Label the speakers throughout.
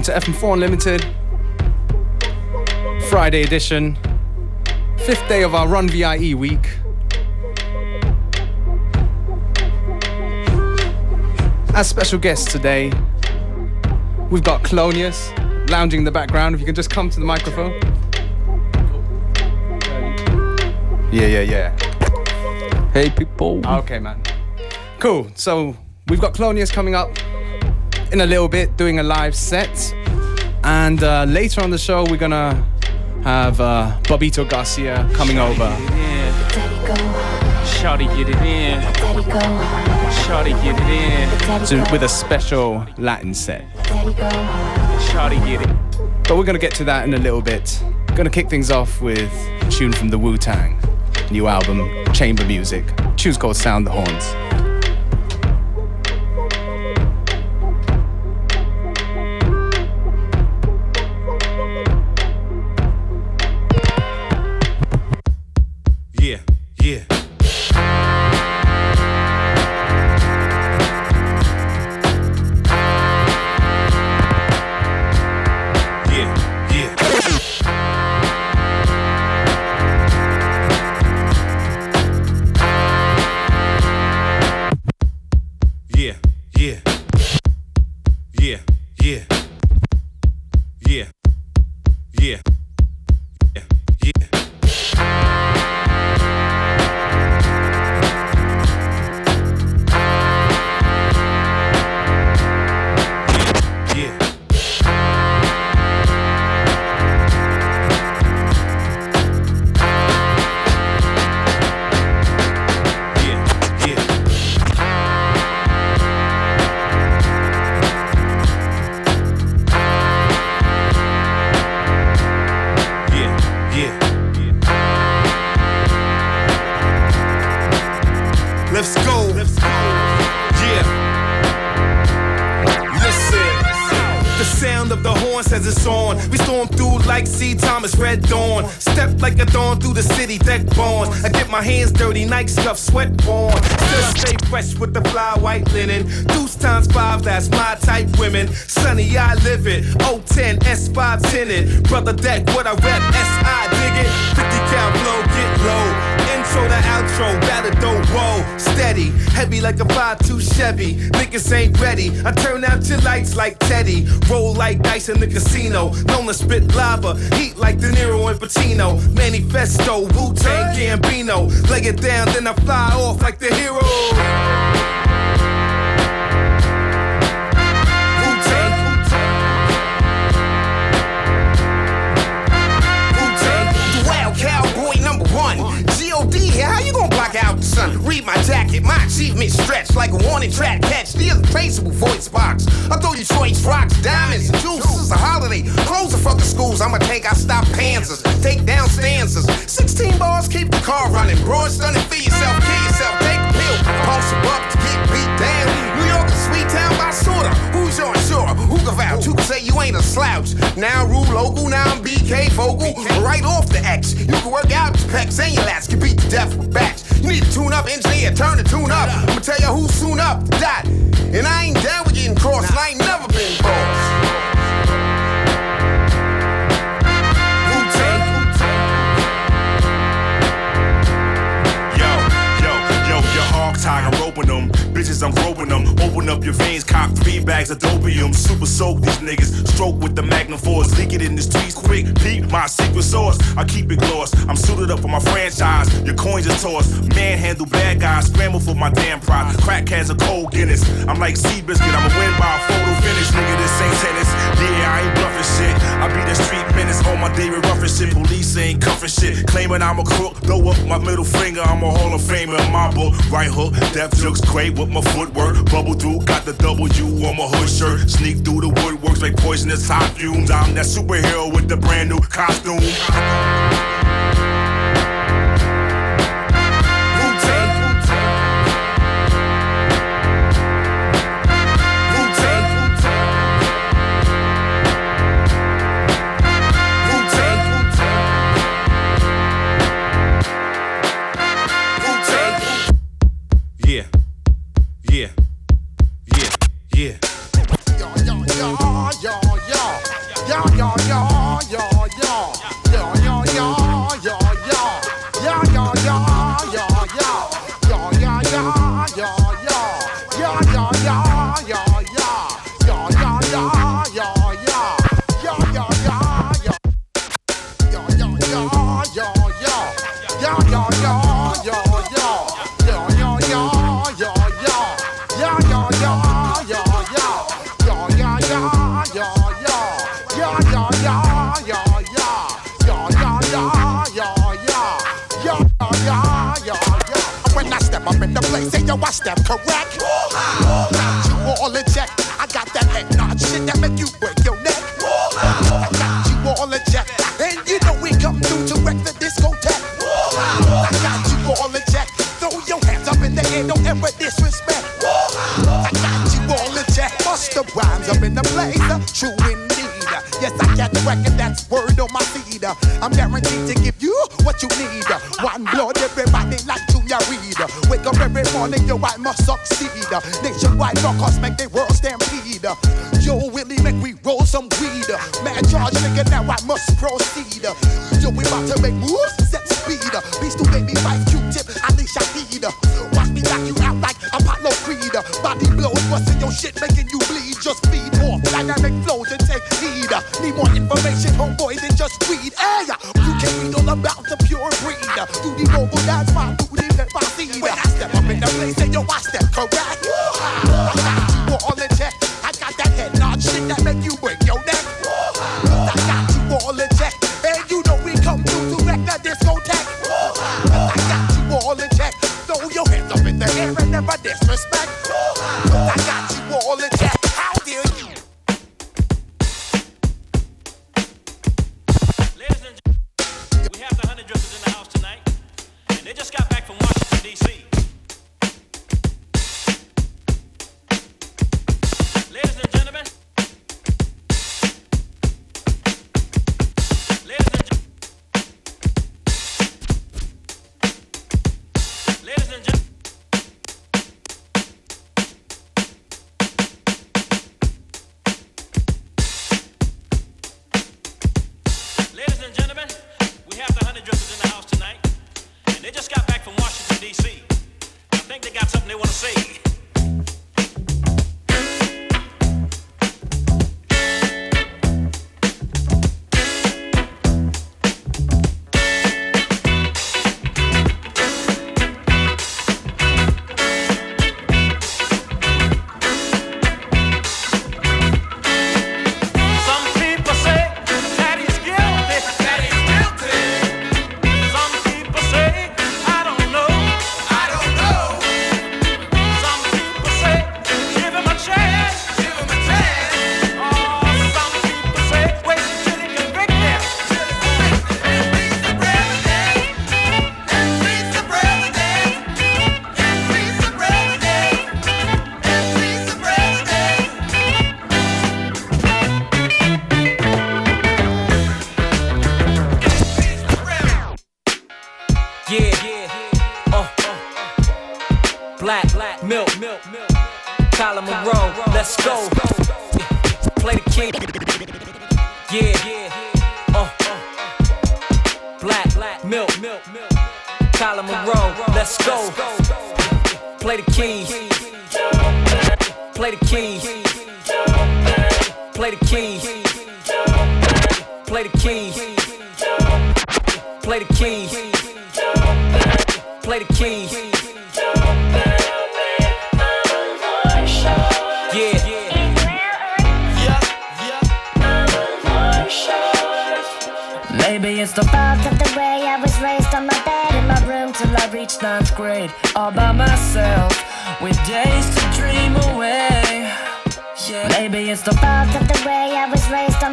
Speaker 1: Welcome to FM4 Unlimited, Friday edition, fifth day of our Run VIE week. As special guests today, we've got Clonius lounging in the background. If you can just come to the microphone. Yeah, yeah, yeah.
Speaker 2: Hey people.
Speaker 1: Ah, okay, man. Cool. So we've got Clonius coming up in a little bit doing a live set. And uh, later on the show, we're gonna have uh, Bobbito Garcia coming over.
Speaker 3: Shawty get it in. Shawty get it in.
Speaker 1: To, with a special Latin set.
Speaker 3: Shawty get it.
Speaker 1: But we're gonna get to that in a little bit. Gonna kick things off with a tune from the Wu Tang new album, Chamber Music. Tune's called Sound the Horns.
Speaker 4: In the casino. Known to spit lava. Heat like De Niro and Pacino. Manifesto, Wu-Tang, Gambino. Lay it down, then I fly off like I choice rocks, diamonds, juice. It's a holiday. Close the fucking schools. I'ma take out stop panzers. Take down stanzas. 16 bars, keep the car running. Broad stunning, feed yourself, kill yourself. Take a pill. Pulse up to get beat down. New York is sweet town by sorta. Who's your sure? Who can vouch? Who can say you ain't a slouch? Now rule local, now I'm BK vocal. Right off the X. You can work out your pecs and your lats. Can beat the death with bats. You need to tune up, engineer, turn the tune up. I'ma tell you who's soon up, that. And I ain't down with getting crossed, and I ain't never been boss.
Speaker 5: Tiger roping them. Bitches, I'm groping them. Open up your veins, cop three bags of dopium. Super soak these niggas. Stroke with the Magnum Force. Leak it in the streets quick. Peep my secret sauce. I keep it gloss. I'm suited up for my franchise. Your coins are tossed. Manhandle bad guys. Scramble for my damn pride. Crack has a cold Guinness. I'm like Seabiscuit. I'ma win by a photo finish. Nigga, this ain't tennis. Yeah, I ain't bluffing shit. I be the street menace on my David Ruffin shit. Police ain't cuffing shit. Claiming I'm a crook. Throw up my middle finger. I'm a Hall of Famer in my book. Right hook. Death looks great with my footwork. Bubble through, got the W on my hood shirt. Sneak through the woodworks like poisonous hot fumes. I'm that superhero with the brand new costume.
Speaker 6: need. Yo, Willie, make we roll some weed. Mad charge, nigga, now I must proceed. Yo, we about to make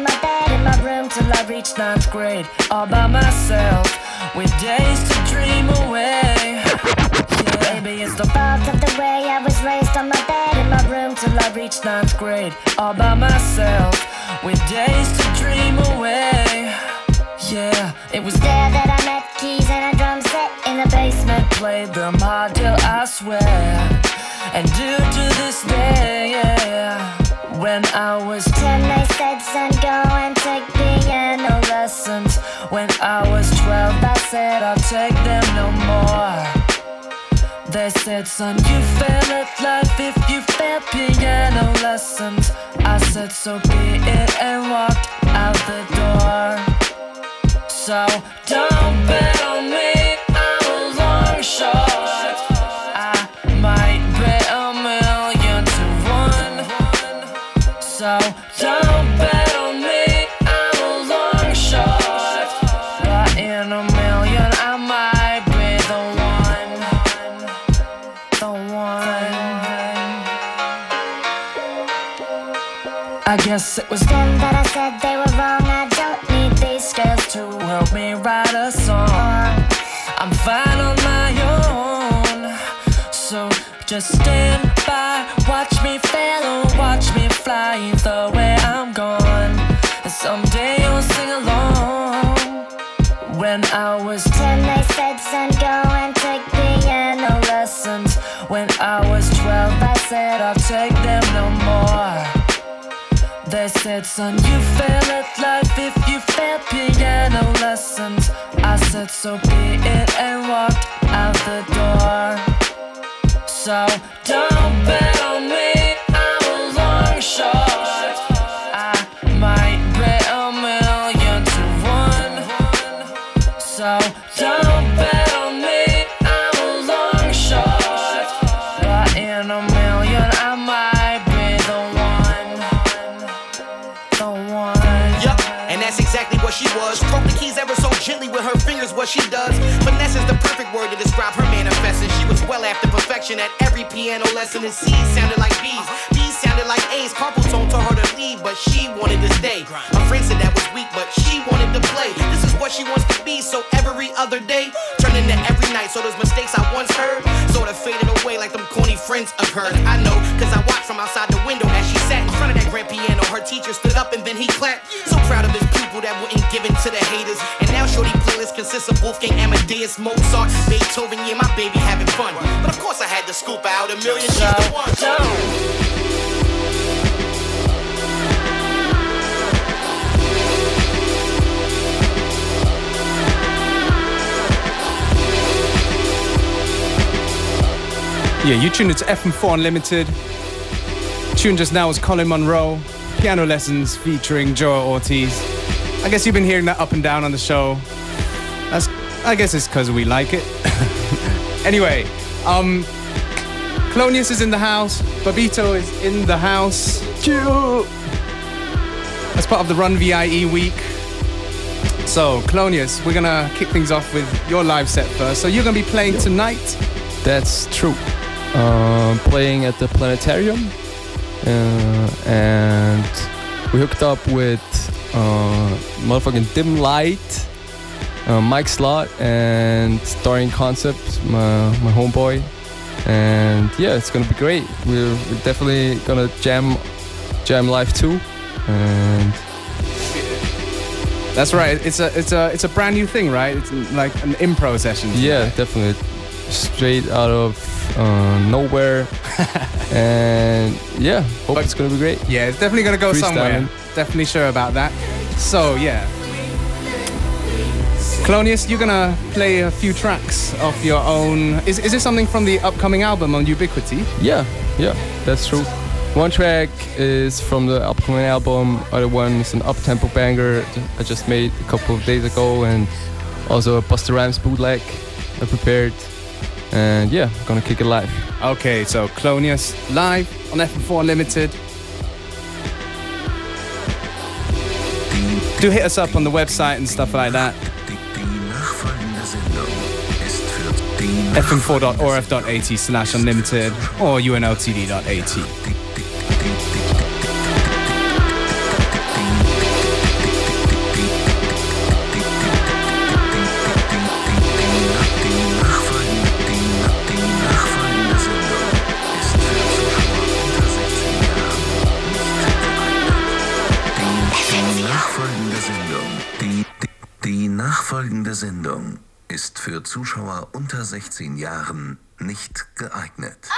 Speaker 6: my
Speaker 7: bed in my room till I reach ninth grade. All by myself, with days to dream away. Yeah. Maybe it's the fault of the way I was raised on my bed in my room till I reach ninth grade. All by myself, with days to dream away. Yeah, it was there that I met keys and I in the basement. Played them hard till I swear, and do to this day. Yeah. When I was ten, they said, son, go and take piano lessons. When I was twelve, I said, I'll take them no more. They said, son, you fail at life if you fail piano lessons. I said, so be it, and walked out the door. So don't be. I guess it was them that I said they were wrong. I don't need these scales to help me write a song. I'm fine on my own. So just stand by, watch me fail or watch me fly the way I'm gone. And someday you'll sing along. When I was 10, they said, son, go and take piano lessons. When I was 12, I said, I'll take them no more. They said, son, you fail at life if you fail piano lessons. I said, so be it, and walked out the door. So don't bet
Speaker 8: gently with her fingers, what she does. Finesse is the perfect word to describe her manifesting. She was well after perfection at every piano lesson, and C's sounded like B's. B's sounded like A's. Carpal tone told her to leave, but she wanted to stay. Her friend said that was weak, but she wanted to play. This is what she wants to be, so every other day turned into every night. So those mistakes I once heard sort of faded away like them corny friends of hers. I know, cause I watched from outside the window as she sat in front of that grand piano. Her teacher stood up and then he clapped. So proud of his pupil that wouldn't give in to the haters. And now Shorty playlist consists of Wolfgang Amadeus, Mozart, Beethoven. Yeah, my baby having fun. But of course I had to scoop out a million. She's the one.
Speaker 1: Yeah, you tuned into FM4 Unlimited. Tuned just now was Colin Munroe, piano lessons featuring Joell Ortiz. I guess you've been hearing that up and down on the show. That's, I guess it's because we like it. anyway, um, Clonius is in the house. Bobbito is in the house. Chew. As part of the Run VIE week. So, Clonius, we're gonna kick things off with your live set first. So, you're gonna be playing tonight.
Speaker 9: That's true. Um, playing at the planetarium, uh, and we hooked up with uh, motherfucking Dimlite, uh, Mike Slott, and Dorian Concept, my, my homeboy. And yeah, it's gonna be great. We're, we're definitely gonna jam, jam live too. And
Speaker 1: That's right. It's a it's a it's a brand new thing, right? It's like an improv session.
Speaker 9: yeah, definitely straight out of uh, nowhere. and yeah, hope
Speaker 1: But-
Speaker 9: it's gonna be great.
Speaker 1: Yeah, it's definitely gonna go somewhere. Definitely sure about that. So yeah. Clonius, you're gonna play a few tracks of your own. Is, is this something from the upcoming album on Ubiquity?
Speaker 9: Yeah, yeah, that's true. One track is from the upcoming album. Other one is an up-tempo banger I just made a couple of days ago, and also a Busta Rhymes bootleg I prepared. And yeah, gonna kick it live.
Speaker 1: Okay, so Clonius live on FM4 Unlimited. Do hit us up on the website and stuff like that. fm4.orf.at slash unlimited or unltd.at.
Speaker 10: Zuschauer unter 16 Jahren nicht geeignet.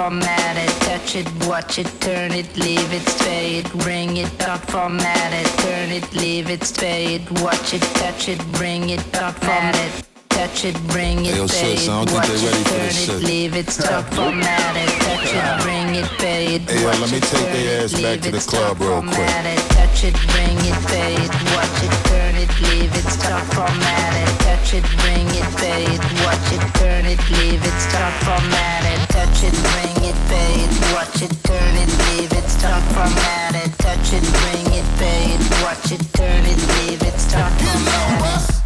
Speaker 11: Format it, touch it, watch it, turn it, leave it, pay it, bring it, start format it, turn it, leave it, pay it, watch it, touch it, bring it, start format it. Touch it, bring it,
Speaker 12: Hey, yo,
Speaker 11: pay
Speaker 12: sis,
Speaker 11: it,
Speaker 12: I don't think
Speaker 11: watch
Speaker 12: they
Speaker 11: it,
Speaker 12: ready for
Speaker 11: turn
Speaker 12: this
Speaker 11: it,
Speaker 12: shit.
Speaker 11: leave it, stop format it, touch it, bring it, pay it,
Speaker 12: Hey, yo, let me
Speaker 11: it,
Speaker 12: take their
Speaker 11: it,
Speaker 12: ass back to
Speaker 11: it,
Speaker 12: the club real quick.
Speaker 11: format it, touch it, bring it, pay it, watch it, leave it, stop format it, touch it, bring it, pay it, watch it, turn it, leave it, stop format it, touch it, bring it, pay it, watch it, turn it, leave it, stop format it, touch it, bring it, pay it, watch it, turn it, leave it, stop format it.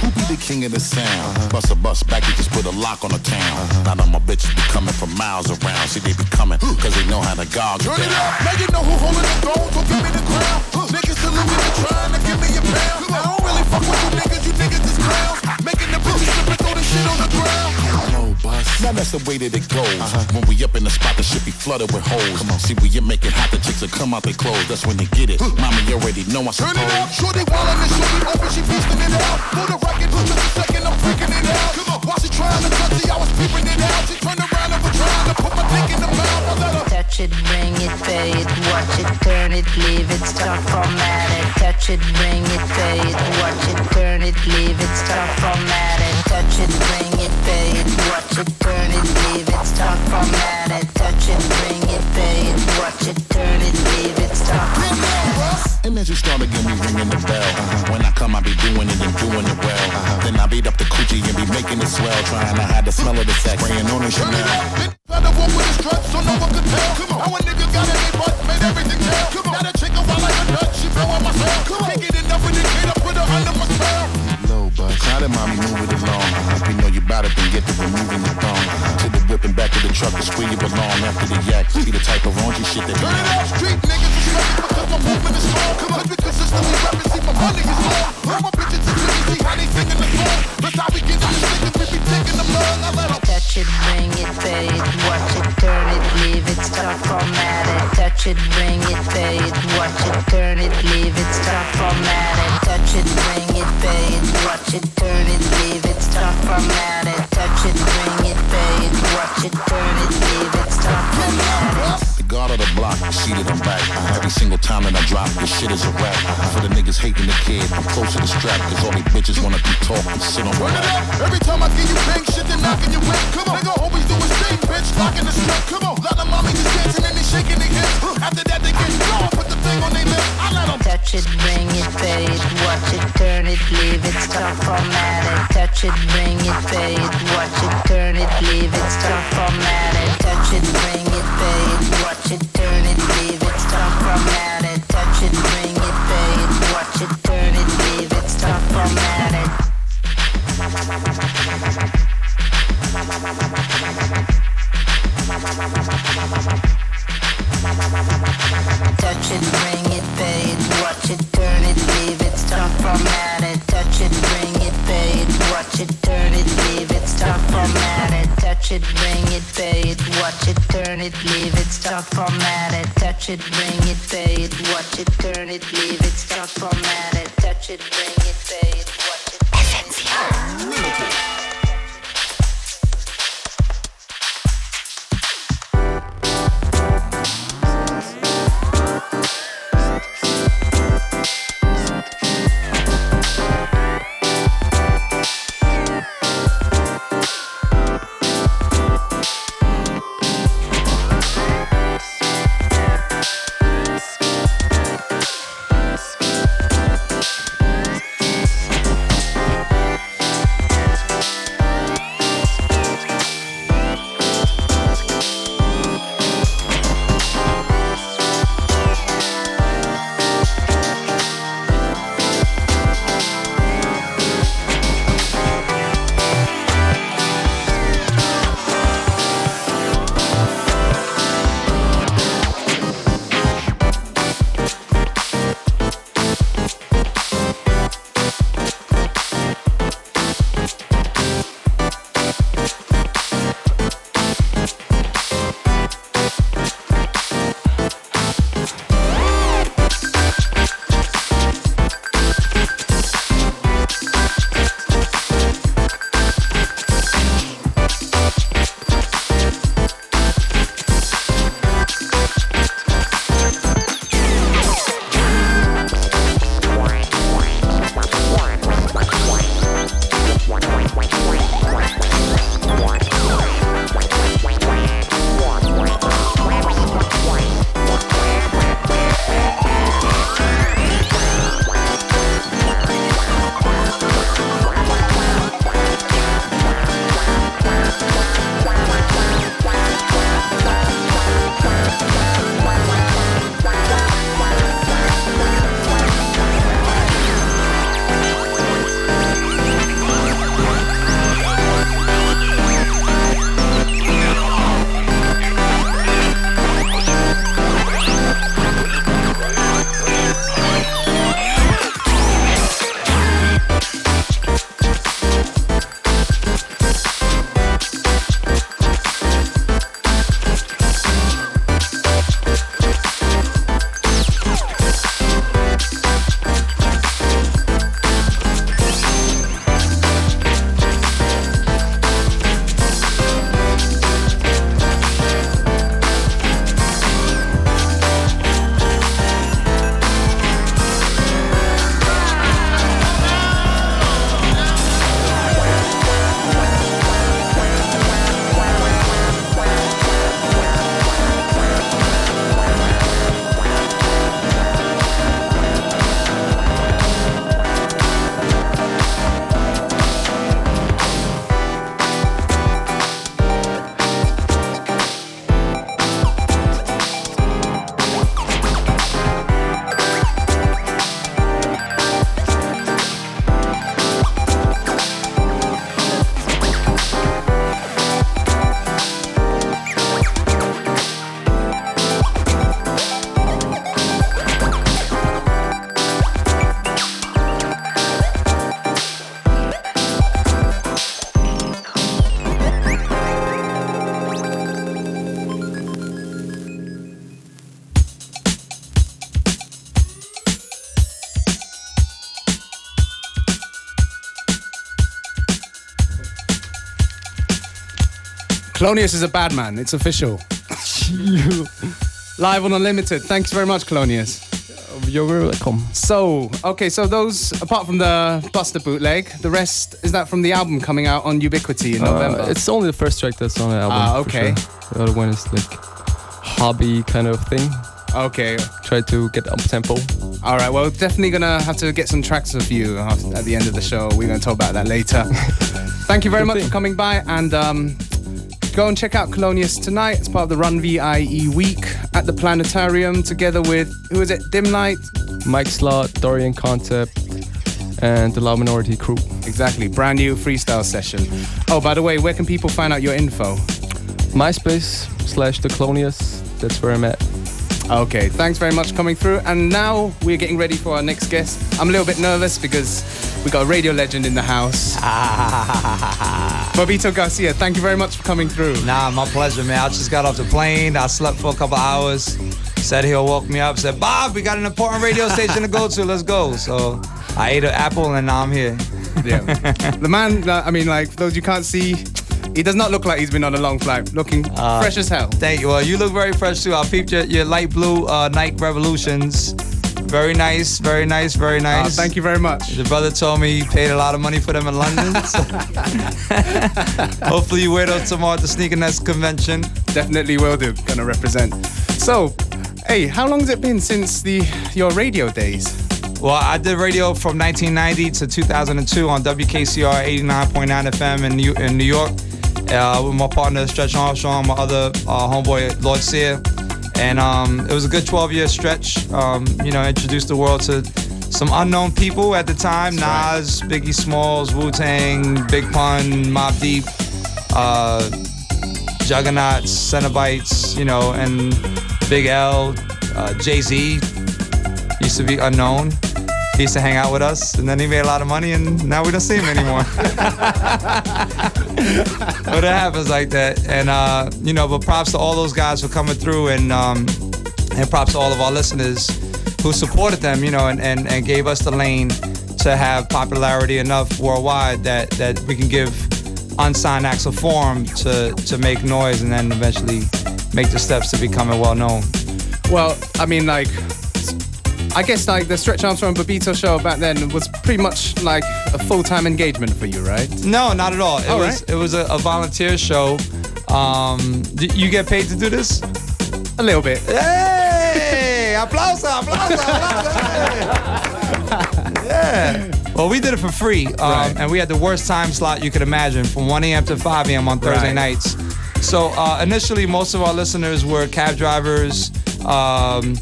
Speaker 12: Who be the king of the sound? Uh-huh. Bust a bus back, you just put a lock on the town. Uh-huh. Now that my bitches be coming from miles around. See, they be coming, cause they know how to gouge you
Speaker 2: Turn it
Speaker 12: down.
Speaker 2: up, now you know who holding the throne, so give me the crown. Niggas salute me for trying to give me a pound. Really fuck with you niggas, you niggas is clowns. Making the bitches strip and throw the shit on the ground.
Speaker 12: Now that's the way that it goes. Uh-huh. When we up in the spot, the shit be flooded with hoes. Come on, see, we you make it hot, the chicks will come out their clothes. That's when they get it. Mommy, you already know I
Speaker 2: Turn it up,
Speaker 12: suppose.
Speaker 2: shorty wildin' and shorty open, she beastin' it out. For the record, just a second, I'm freaking it out. Come on, while she trying to touch it, I was peeping it out. She turned around and was trying to put my dick in the mouth. I let her
Speaker 11: Touch it, bring it, pay it, watch it, turn it, leave it, stop format it. Touch it, bring it, pay it, watch it, turn it, leave it, stop format it. Touch it, bring it, pay it, watch it, turn it, leave it, stop format it. Touch it, bring it, pay it, watch it, turn it, leave it, stop format it.
Speaker 12: And then she started getting me ringing the bell. Uh-huh. When I come, I be doing it and doing it well. Uh-huh. Then I beat up the coochie and be making it swell. Trying to hide the smell of the sex. Spraying on the
Speaker 2: turn it
Speaker 12: Chanel.
Speaker 2: up. Then try to walk with a strut so no one could tell. Come on, how a nigga got in their butt, made everything tell. Come on, now the chick a wild like a nut, she blowing my cell. Come on, can't get enough of the
Speaker 12: Now that mommy move it along. We know you bout it, then get to removing the thong. To the whip and back to the truck, is where you belong. After the yak, be the type of raunchy shit that be
Speaker 2: Turn it
Speaker 12: on.
Speaker 2: up, street niggas respect me because my movement is strong. Come on, we consistently rapping, see my money is long. All my bitches is really see how they singing the song. That's how we get in the niggas, we be taking them long. I let 'em
Speaker 11: Touch it, bring it, pay it, watch it, turn it, leave it, stop format it. Touch it, bring it, pay it, watch it, turn it, leave it, stop format it. Touch it, bring it, pay it, watch it, turn it, leave it, stop format it. Touch it, bring it, pay it, watch it, turn it, leave it, stop format it.
Speaker 12: The guard of the block, seated on back. Every single time that I drop, this shit is a rap. For the niggas hating the kid, I'm close to the strap. Cause all these bitches wanna come talk and sit on my
Speaker 2: it up. Every time I give you bang shit, then knocking you in. Come on, nigga, always do his thing, bitch. Locking the strap. Come on, lot of mommies is dancing and they shaking their hips. After that, they get slow, put the thing on their lip. I let 'em
Speaker 11: Touch it, bring it, pay it, watch it, turn it, leave it, stop format it. Touch it, bring it, pay it, watch it, turn it, leave it, stop format it. Touch it, bring it, pay it, watch it, turn it, leave it, stop format it. Touch it, bring it, pay it, watch it, turn it, leave it, stop. Touch it, bring it, pay it, watch it, turn it, leave it, stop. Touch it, bring it, pay it, watch it, turn it, leave it, stop it. Touch it, bring it, pay it, watch it, turn it, leave it, stop format it. Touch it, bring it, pay it, watch it, turn it, leave it, stop format it. Touch it, bring it,
Speaker 1: Clonius is a bad man. It's official. Live on Unlimited. Thanks very much, Clonius.
Speaker 9: You're very welcome.
Speaker 1: So, okay, so those, apart from the Busta bootleg, the rest, is that from the album coming out on Ubiquity in November?
Speaker 9: Uh, it's only the first track that's on the album.
Speaker 1: Ah, okay.
Speaker 9: sure. The other one is like hobby kind of thing.
Speaker 1: okay.
Speaker 9: Try to get up tempo.
Speaker 1: All right, well, definitely gonna have to get some tracks of you at the end of the show. We're gonna talk about that later. Thank you very
Speaker 9: Good
Speaker 1: much
Speaker 9: thing.
Speaker 1: for coming by, and um, go and check out Clonius tonight. It's part of the Run VIE week at the Planetarium, together with who is it? Dimlite.
Speaker 9: Mike Slott, Dorian Concept, and the Loud Minority crew.
Speaker 1: Exactly, brand new freestyle session. Oh, by the way, where can people find out your info?
Speaker 9: MySpace slash the Clonius. That's where I'm at.
Speaker 1: Okay, thanks very much for coming through. And now we're getting ready for our next guest. I'm a little bit nervous because we got a radio legend in the house. Bobbito Garcia, thank you very much for coming through.
Speaker 13: Nah, my pleasure, man. I just got off the plane. I slept for a couple hours. Said he'll woke me up. Said, Bob, we got an important radio station to go to. Let's go. So I ate an apple and now I'm here.
Speaker 1: Yeah. the man, I mean, like, for those you can't see, he does not look like he's been on a long flight. Looking
Speaker 13: Uh,
Speaker 1: fresh as hell.
Speaker 13: Thank you. Well, you look very fresh too. I peeped your, your light blue uh, Nike Revolutions. Very nice, very nice, very
Speaker 1: Uh,
Speaker 13: nice.
Speaker 1: thank you very much.
Speaker 13: The brother told me he paid a lot of money for them in London. so- Hopefully you wear those tomorrow at the Sneakerness convention.
Speaker 1: Definitely will do. Gonna represent. So, hey, how long has it been since the your radio days?
Speaker 13: Well, I did radio from 1990 to 2002 on WKCR 89.9 FM in New, in New York uh, with my partner Stretch Armstrong, my other uh, homeboy Lord Sear. And um, it was a good 12 year stretch. Um, you know, introduced the world to some unknown people at the time Nas, Biggie Smalls, Wu Tang, Big Pun, Mobb Deep, uh, Juggaknots, Cenobites, you know, and Big L, uh, Jay Z used to be unknown. He used to hang out with us, and then he made a lot of money, and now we don't see him anymore. but it happens like that, and uh, you know. But props to all those guys for coming through, and um, and props to all of our listeners who supported them, you know, and, and, and gave us the lane to have popularity enough worldwide that that we can give unsigned acts of form to to make noise, and then eventually make the steps to becoming well known.
Speaker 1: Well, I mean, like, I guess like the Stretch Armstrong and Bobbito show back then was pretty much like a full-time engagement for you, right?
Speaker 13: No, not at all. It
Speaker 1: All
Speaker 13: was
Speaker 1: right.
Speaker 13: it was a, a volunteer show. Um, you get paid to do this?
Speaker 1: A little bit.
Speaker 13: Hey, aplauso, aplauso, aplauso. yeah. Well, we did it for free, um,
Speaker 1: Right.
Speaker 13: and we had the worst time slot you could imagine, from 1 a.m. to 5 a.m. on Thursday
Speaker 1: Right.
Speaker 13: nights. So uh, initially, most of our listeners were cab drivers. Um,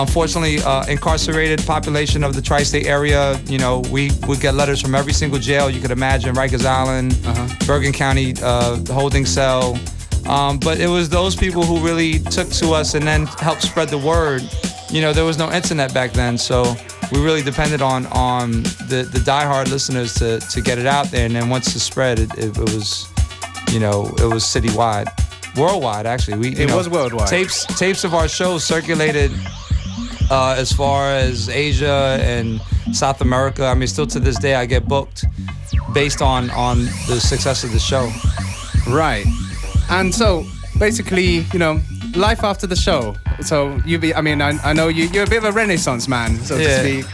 Speaker 13: unfortunately, uh, incarcerated population of the tri-state area. You know, we would get letters from every single jail you could imagine: Rikers Island, Bergen County uh, holding cell. Um, but it was those people who really took to us and then helped spread the word. You know, there was no internet back then, so we really depended on on the, the diehard listeners to to get it out there. And then once it spread, it, it, it was, you know, it was citywide, worldwide actually. We
Speaker 1: It
Speaker 13: know,
Speaker 1: was worldwide.
Speaker 13: Tapes tapes of our shows circulated uh, as far as Asia and South America. I mean, still to this day, I get booked based on on the success of the show.
Speaker 1: Right. And so basically, you know, life after the show. So you be I mean, I, I know you you're a bit of a renaissance man, so to
Speaker 13: Yeah.
Speaker 1: speak.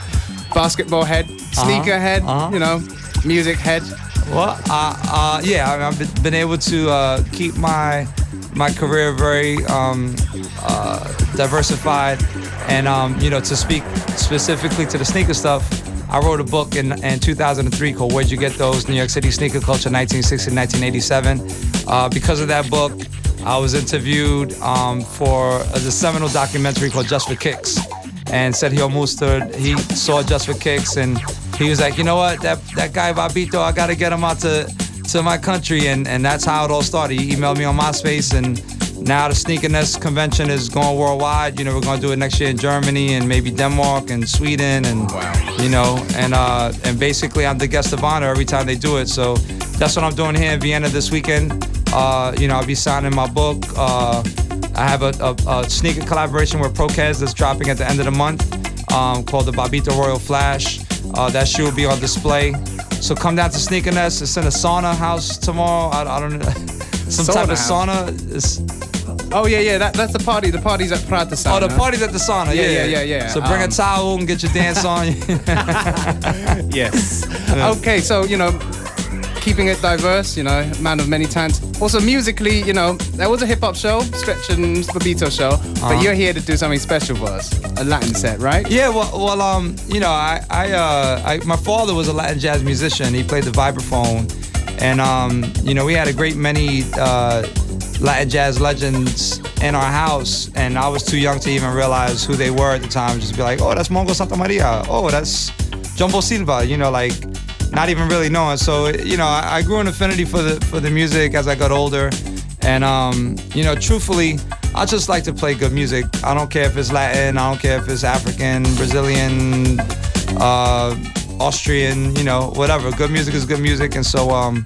Speaker 1: Basketball head, sneaker head,
Speaker 13: uh-huh.
Speaker 1: you know, music head.
Speaker 13: Well, uh, uh, yeah, I- I've been- been able to uh, keep my my career very um, uh, diversified, and um, you know, to speak specifically to the sneaker stuff. I wrote a book in, in 2003 called "Where'd You Get Those: New York City Sneaker Culture 1960-1987." Uh, because of that book, I was interviewed um, for the seminal documentary called "Just for Kicks." and Sergio Mustard, he saw Just for Kicks and he was like, you know what, that that guy Bobbito, I gotta get him out to to my country and and that's how it all started. He emailed me on MySpace and now the Sneakerness convention is going worldwide. You know, we're gonna do it next year in Germany and maybe Denmark and Sweden and you know, and uh and basically I'm the guest of honor every time they do it. So that's what I'm doing here in Vienna this weekend. Uh, you know, I'll be signing my book. Uh, I have a, a, a sneaker collaboration with Pro-Keds that's dropping at the end of the month um, called the Bobbito Royal Flash. Uh, that shoe will be on display. So come down to Sneakerness. It's in a sauna house tomorrow. I, I don't know. some type of sauna.
Speaker 1: Oh yeah, yeah. That, that's the party. The party's at Pratersauna.
Speaker 13: oh, the party's at the sauna.
Speaker 1: Yeah,
Speaker 13: Yeah,
Speaker 1: yeah, yeah, yeah.
Speaker 13: So bring a
Speaker 1: Um,
Speaker 13: towel and get your dance on.
Speaker 1: Yes. Okay, so you know, keeping it diverse. You know, man of many talents. Also musically, you know, there was a hip hop show, Stretch and Bobbito show,
Speaker 13: Uh-huh.
Speaker 1: but you're here to do something special for us, a Latin set, right?
Speaker 13: Yeah, well, well, um, you know, I, I, uh, I, my father was a Latin jazz musician. He played the vibraphone, and um, you know, we had a great many uh, Latin jazz legends in our house, and I was too young to even realize who they were at the time. Just be like, oh, that's Mongo Santa Maria. Oh, that's Chombo Silva. You know, like not even really knowing. So, you know, I, I grew an affinity for the for the music as I got older, and um, you know, truthfully. I just like to play good music. I don't care if it's Latin, I don't care if it's African, Brazilian, uh, Austrian, you know, whatever. Good music is good music. And so, um,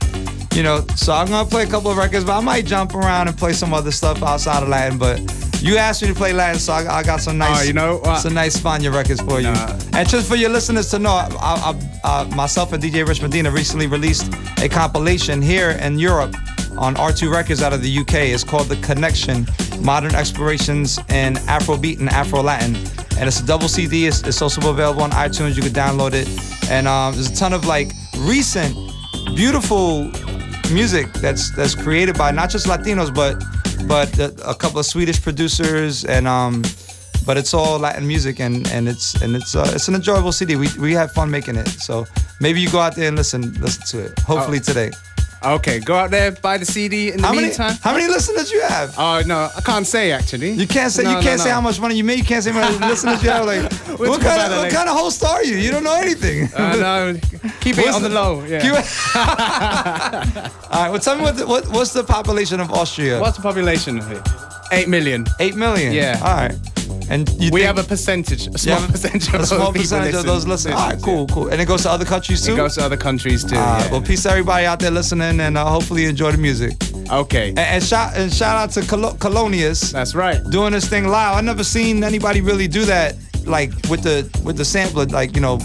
Speaker 13: you know, so I'm gonna play a couple of records, but I might jump around and play some other stuff outside of Latin. But you asked me to play Latin, so I, I got some nice,
Speaker 1: Oh, you know what?
Speaker 13: some nice Spania records for you.
Speaker 1: Nah.
Speaker 13: And just for your listeners to know, I, I, I, myself and DJ Rich Medina recently released a compilation here in Europe on R2 Records out of the UK. It's called The Connection: Modern Explorations in Afrobeat and Afro Latin. And it's a double CD. It's, it's also available on iTunes. You can download it. And um, there's a ton of like recent, beautiful music that's that's created by not just Latinos, but but a, a couple of Swedish producers and um. But it's all Latin music and, and it's and it's uh, it's an enjoyable CD. We we have fun making it. So maybe you go out there and listen listen to it. Hopefully
Speaker 1: Oh.
Speaker 13: today.
Speaker 1: Okay, go out there, buy the CD. In the
Speaker 13: How many
Speaker 1: meantime,
Speaker 13: how many listeners you have?
Speaker 1: Oh no, I can't say actually.
Speaker 13: You can't say
Speaker 1: No,
Speaker 13: you can't say
Speaker 1: no.
Speaker 13: how much money you make. You can't say how many listeners you have. Like
Speaker 1: We'll
Speaker 13: what kind of what kind of host are you? You don't know anything.
Speaker 1: Uh, no, keep it
Speaker 13: What's
Speaker 1: on the,
Speaker 13: the-
Speaker 1: low. Yeah.
Speaker 13: All right. Well, tell me what, the, what what's the population of Austria?
Speaker 1: What's the population of it? Eight million.
Speaker 13: Eight million.
Speaker 1: Yeah.
Speaker 13: All right. And you
Speaker 1: we have a percentage, a small percentage of
Speaker 13: a small percentage of those listeners. All right, cool, cool. And it goes to other countries too.
Speaker 1: It goes to other countries too. Yeah.
Speaker 13: Well, peace to everybody out there listening, and uh, hopefully you enjoy the music.
Speaker 1: Okay.
Speaker 13: And, and shout and shout out to Col- Clonius.
Speaker 1: That's right.
Speaker 13: Doing this thing live. I never seen anybody really do that, like with the with the sampler, like you know,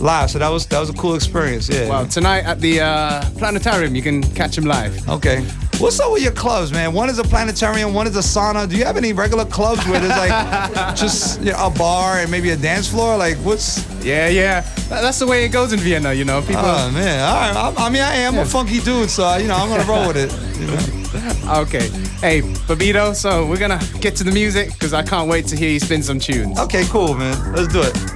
Speaker 13: live. So that was that was a cool experience. Yeah.
Speaker 1: Well, tonight at the uh, planetarium, you can catch him live.
Speaker 13: Okay. What's up with your clubs, man? One is a planetarium, one is a sauna. Do you have any regular clubs where there's like just you know, a bar and maybe a dance floor? Like, what's?
Speaker 1: Yeah, yeah. That's the way it goes in Vienna, you know. People.
Speaker 13: Oh man, all right. I, I mean, I am a funky dude, so you know, I'm gonna roll with it. You know?
Speaker 1: Okay. Hey, Bobbito, so we're gonna get to the music because I can't wait to hear you spin some tunes.
Speaker 13: Okay, cool, man. Let's do it.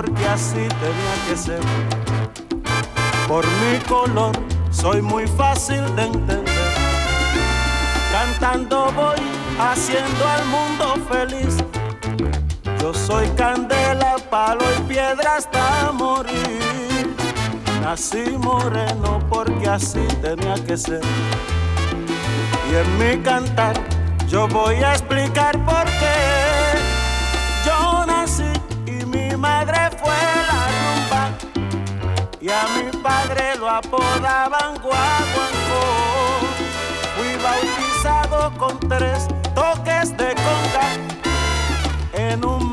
Speaker 14: porque
Speaker 15: así tenía que ser. Por mi color soy muy fácil de entender. Cantando voy haciendo al mundo feliz. Yo soy candela, palo y piedra hasta morir. Nací moreno porque así tenía que ser. Y en mi cantar yo voy a explicar por qué. Y a mi padre lo apodaban guaguancó. Fui bautizado con tres toques de conga en un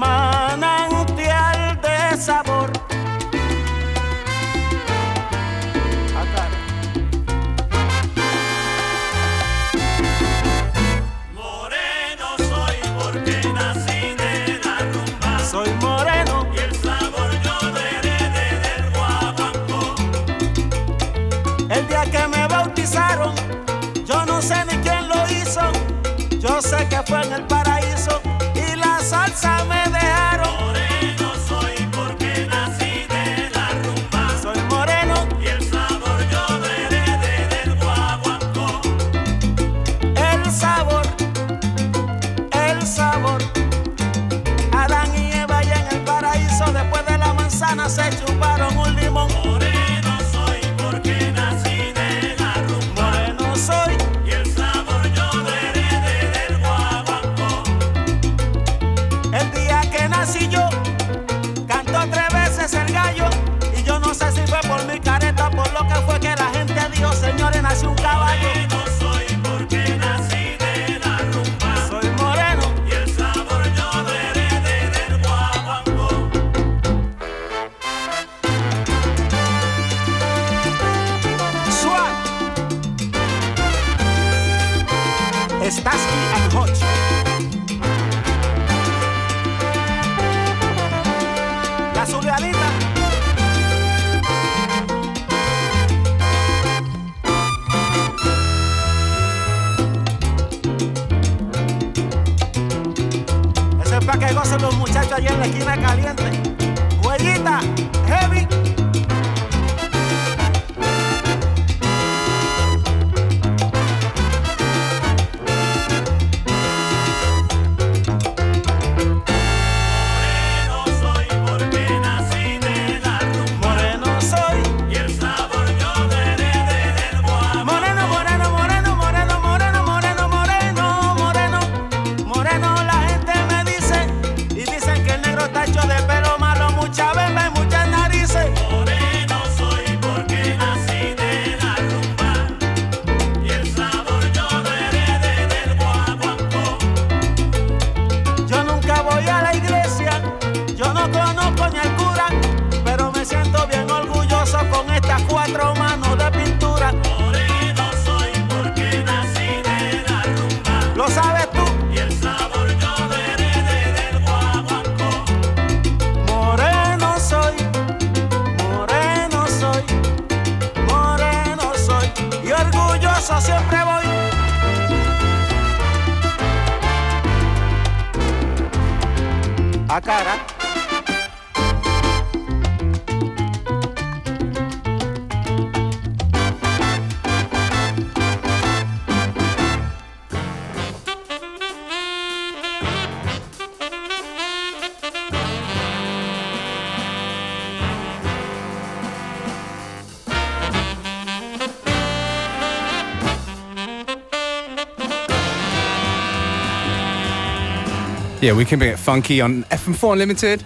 Speaker 1: Yeah, we can bring it funky on FM4 Unlimited.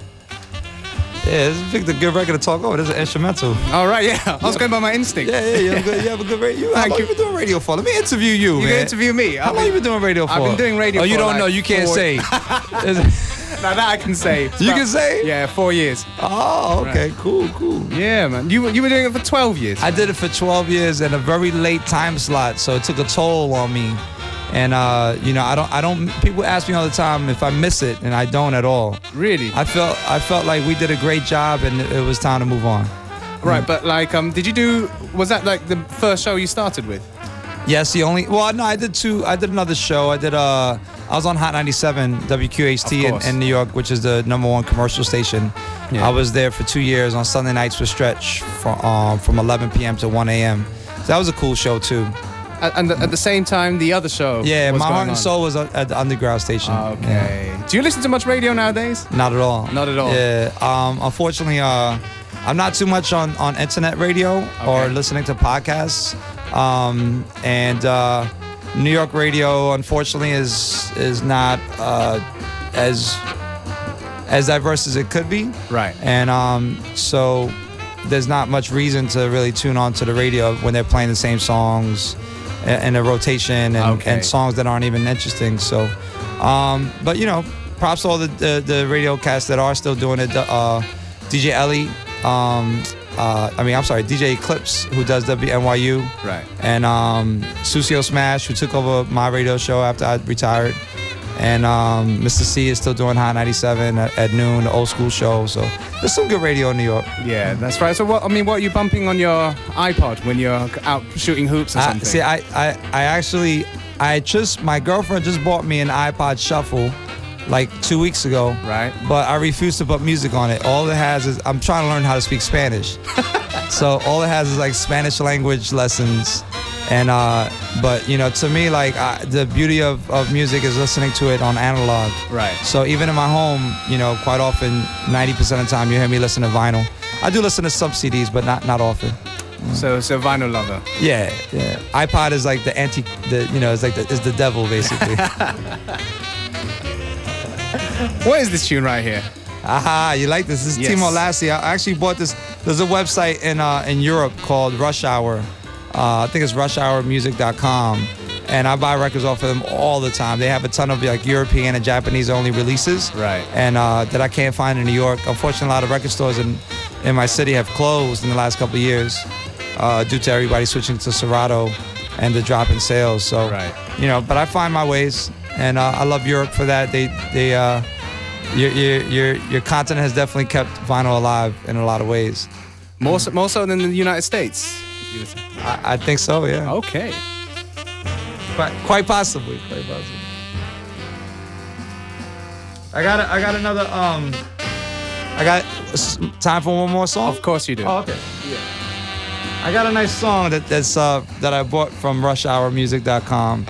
Speaker 13: Yeah, this is a good record to talk over. This is instrumental.
Speaker 1: All right, yeah. I was going by my instinct.
Speaker 13: Yeah, yeah, you have a good, you have a good radio. How long
Speaker 1: you.
Speaker 13: you been doing radio for? Let me interview you,
Speaker 1: You
Speaker 13: man.
Speaker 1: can interview me.
Speaker 13: How long you been doing radio for?
Speaker 1: I've been doing radio
Speaker 13: Oh, you don't
Speaker 1: like
Speaker 13: know. You can't
Speaker 1: four-
Speaker 13: say.
Speaker 1: Now that I can say. It's
Speaker 13: You
Speaker 1: about-
Speaker 13: can say?
Speaker 1: Yeah, four years.
Speaker 13: oh, okay, cool, cool.
Speaker 1: Yeah, man. You you were doing it for 12 years.
Speaker 13: I did it for 12 years in a very late time slot, so it took a toll on me. And uh, you know, I don't, I don't. People ask me all the time if I miss it, and I don't at all.
Speaker 1: Really?
Speaker 13: I felt, I felt like we did a great job, and it was time to move on.
Speaker 1: Right, but like, um, did you do? Was that like the first show you started with?
Speaker 13: Yes, the only. Well, no, I did two. I did another show. I did uh, I was on Hot 97 WQHT in, in New York, which is the number one commercial station.
Speaker 1: Yeah.
Speaker 13: I was there for two years on Sunday nights with Stretch from um, from 11 p.m. to 1 a.m. So that was a cool show too.
Speaker 1: And at the same time, the other show.
Speaker 13: Yeah,
Speaker 1: was
Speaker 13: my
Speaker 1: going
Speaker 13: heart and
Speaker 1: on.
Speaker 13: soul was at the underground station.
Speaker 1: Okay. Do you listen to much radio nowadays?
Speaker 13: Not at all.
Speaker 1: Not at all.
Speaker 13: Yeah. Um, unfortunately, uh, I'm not too much on, on internet radio or listening to podcasts. Um, and uh, New York radio, unfortunately, is is not uh, as as diverse as it could be.
Speaker 1: Right.
Speaker 13: And um, so there's not much reason to really tune on to the radio when they're playing the same songs in a rotation and,
Speaker 1: Okay.
Speaker 13: and songs that aren't even interesting. So, um, but you know, props to all the, the, the radio casts that are still doing it. Uh, DJ Ellie, um, uh, I mean, I'm sorry, DJ Eclipse, who does WNYU.
Speaker 1: Right.
Speaker 13: And um, Sucio Smash, who took over my radio show after I retired. And um, Mr. Cee is still doing Hot 97 at, at noon, the old school show. So there's some good radio in New York.
Speaker 1: Yeah, that's right. So what? I mean, what are you bumping on your iPod when you're out shooting hoops or
Speaker 13: I,
Speaker 1: something?
Speaker 13: see, I, I, I actually, I just, my girlfriend just bought me an iPod Shuffle like two weeks ago.
Speaker 1: Right.
Speaker 13: But I refuse to put music on it. All it has is, I'm trying to learn how to speak Spanish. so all it has is like Spanish language lessons. And, uh, but you know, to me, like I, the beauty of, of music is listening to it on analog.
Speaker 1: Right.
Speaker 13: So even in my home, you know, quite often, 90% of the time, you hear me listen to vinyl. I do listen to some CDs, but not not often.
Speaker 1: So, so vinyl lover.
Speaker 13: Yeah, yeah. iPod is like the anti, the you know, it's like the is the devil basically.
Speaker 1: What is this tune right here?
Speaker 13: Aha, you like this? This is
Speaker 1: Yes.
Speaker 13: Timo Lassy. I actually bought this. There's a website in uh, in Europe called Rush Hour. Uh, I think it's rushhourmusic.com. And I buy records off of them all the time. They have a ton of like European and Japanese only releases.
Speaker 1: Right.
Speaker 13: And uh, that I can't find in New York. Unfortunately, a lot of record stores in, in my city have closed in the last couple of years uh, due to everybody switching to Serato and the drop in sales. So,
Speaker 1: Right.
Speaker 13: you know, but I find my ways, and uh, I love Europe for that. They, they, uh, your, your, your, your continent has definitely kept vinyl alive in a lot of ways.
Speaker 1: More so, more so than the United States.
Speaker 13: I, I think so, yeah.
Speaker 1: Okay.
Speaker 13: Quite, quite possibly. Quite possibly. I got, a, I got another. Um, I got time for one more song.
Speaker 1: Of course you do.
Speaker 13: Oh, okay. Yeah. I got a nice song that that's uh, that I bought from RushHourMusic.com,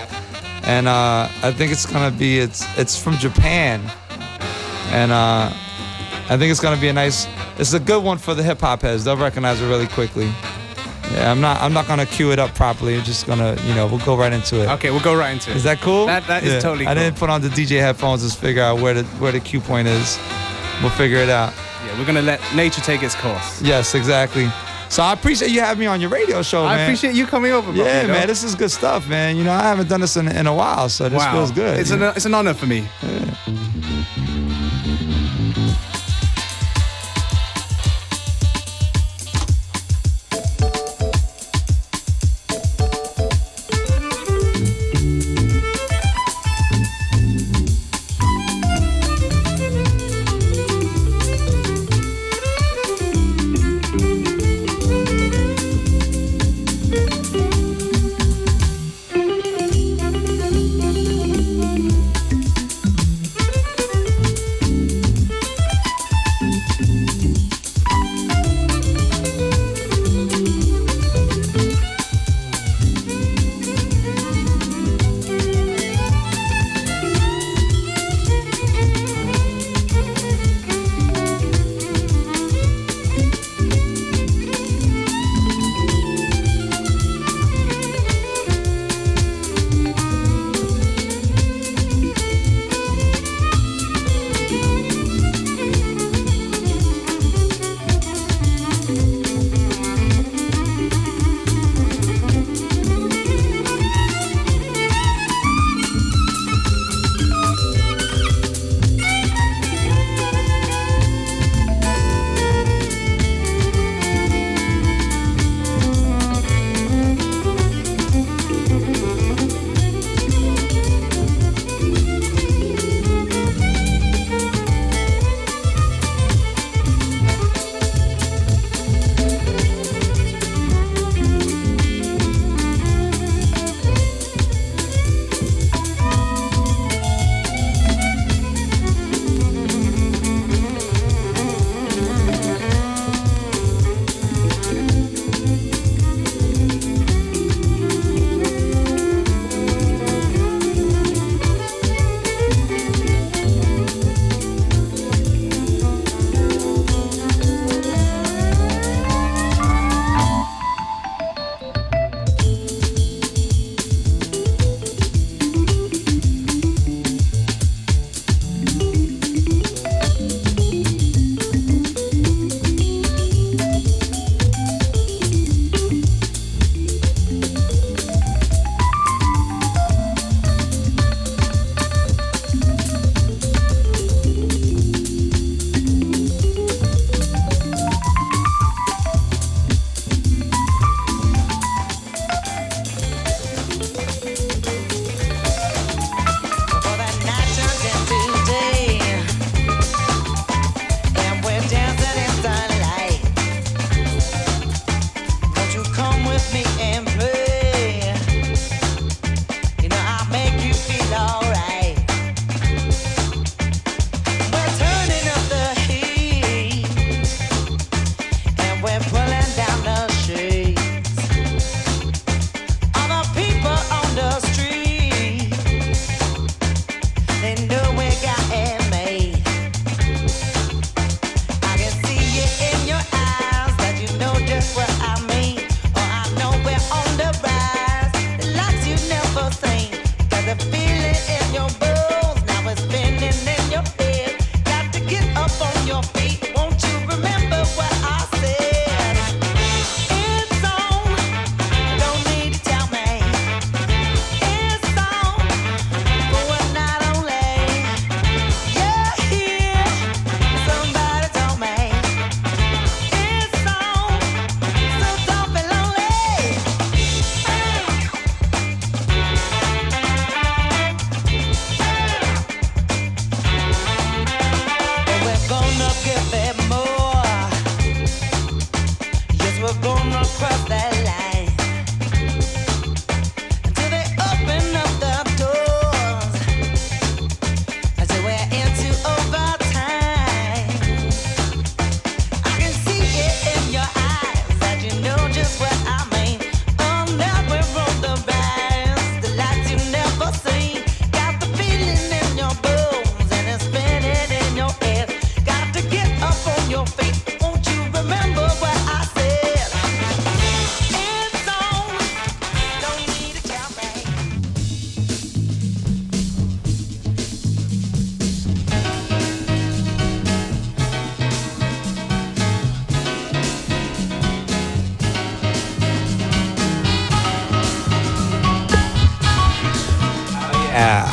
Speaker 13: and uh, I think it's gonna be it's it's from Japan, and uh, I think it's gonna be a nice. It's a good one for the hip hop heads. They'll recognize it really quickly. Yeah, I'm not I'm not gonna cue it up properly. I'm just gonna you know we'll go right into it.
Speaker 1: Okay, we'll go right into it.
Speaker 13: Is that cool?
Speaker 1: That that is
Speaker 13: Yeah.
Speaker 1: totally
Speaker 13: I didn't put on the DJ headphones to figure out where the where the cue point is. We'll figure it out.
Speaker 1: Yeah, we're gonna let nature take its course.
Speaker 13: Yes, exactly. So I appreciate you having me on your radio show, man.
Speaker 1: I
Speaker 13: man.
Speaker 1: appreciate you coming over. bro,
Speaker 13: Yeah,
Speaker 1: you know?
Speaker 13: man, this is good stuff, man. You know, I haven't done this in, in a while, so this
Speaker 1: wow.
Speaker 13: feels good.
Speaker 1: It's an
Speaker 13: know?
Speaker 1: it's an honor for me.
Speaker 13: Yeah,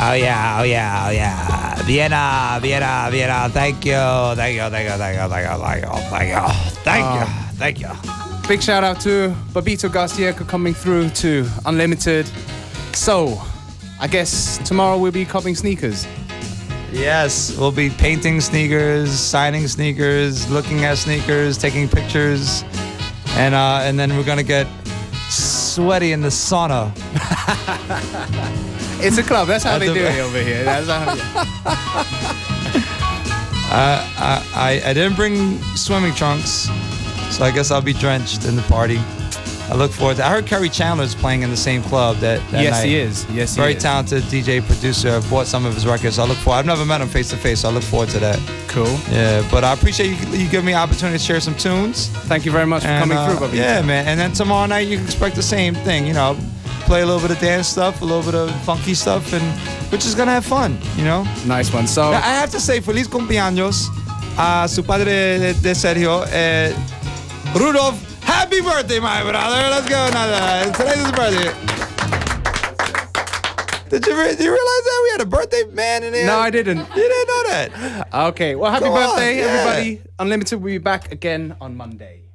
Speaker 13: Oh yeah, oh yeah, oh yeah. Vienna, Vienna, Vienna. Thank you, thank you, thank you, thank you, thank you, thank you, thank you, thank you, ah. thank you.
Speaker 1: Big shout out to Bobbito Garcieco coming through to Unlimited. So, I guess tomorrow we'll be copying sneakers.
Speaker 13: Yes, we'll be painting sneakers, signing sneakers, looking at sneakers, taking pictures, and uh, and then we're gonna get sweaty in the sauna.
Speaker 1: It's a club. That's how they
Speaker 13: the-
Speaker 1: do it over here. That's how.
Speaker 13: Uh, I, I I didn't bring swimming trunks, so I guess I'll be drenched in the party. I look forward to. I heard Kerri Chandler is playing in the same club that, that
Speaker 1: Yes,
Speaker 13: night.
Speaker 1: he is. Yes, he
Speaker 13: very
Speaker 1: is.
Speaker 13: talented DJ producer. I've bought some of his records. I look forward. I've never met him face to face, so I look forward to that.
Speaker 1: Cool.
Speaker 13: Yeah, but I appreciate you. You give me an opportunity to share some tunes.
Speaker 1: Thank you very much for coming
Speaker 13: uh,
Speaker 1: through, Bobbito.
Speaker 13: Yeah, man. And then tomorrow night you can expect the same thing. You know, play a little bit of dance stuff, a little bit of funky stuff, and we're just gonna have fun. You know.
Speaker 1: Nice one. So
Speaker 13: I have to say, feliz cumpleaños a su padre de, Sergio, eh, Rudolph. Happy birthday, my brother. Let's go. Nada. Today's his birthday. Did you, re- did you realize that we had a birthday man in here?
Speaker 1: No, I didn't.
Speaker 13: You didn't know that?
Speaker 1: Okay. Well, happy
Speaker 13: Go on,
Speaker 1: birthday,
Speaker 13: yeah.
Speaker 1: everybody. Unlimited will be back again on Monday.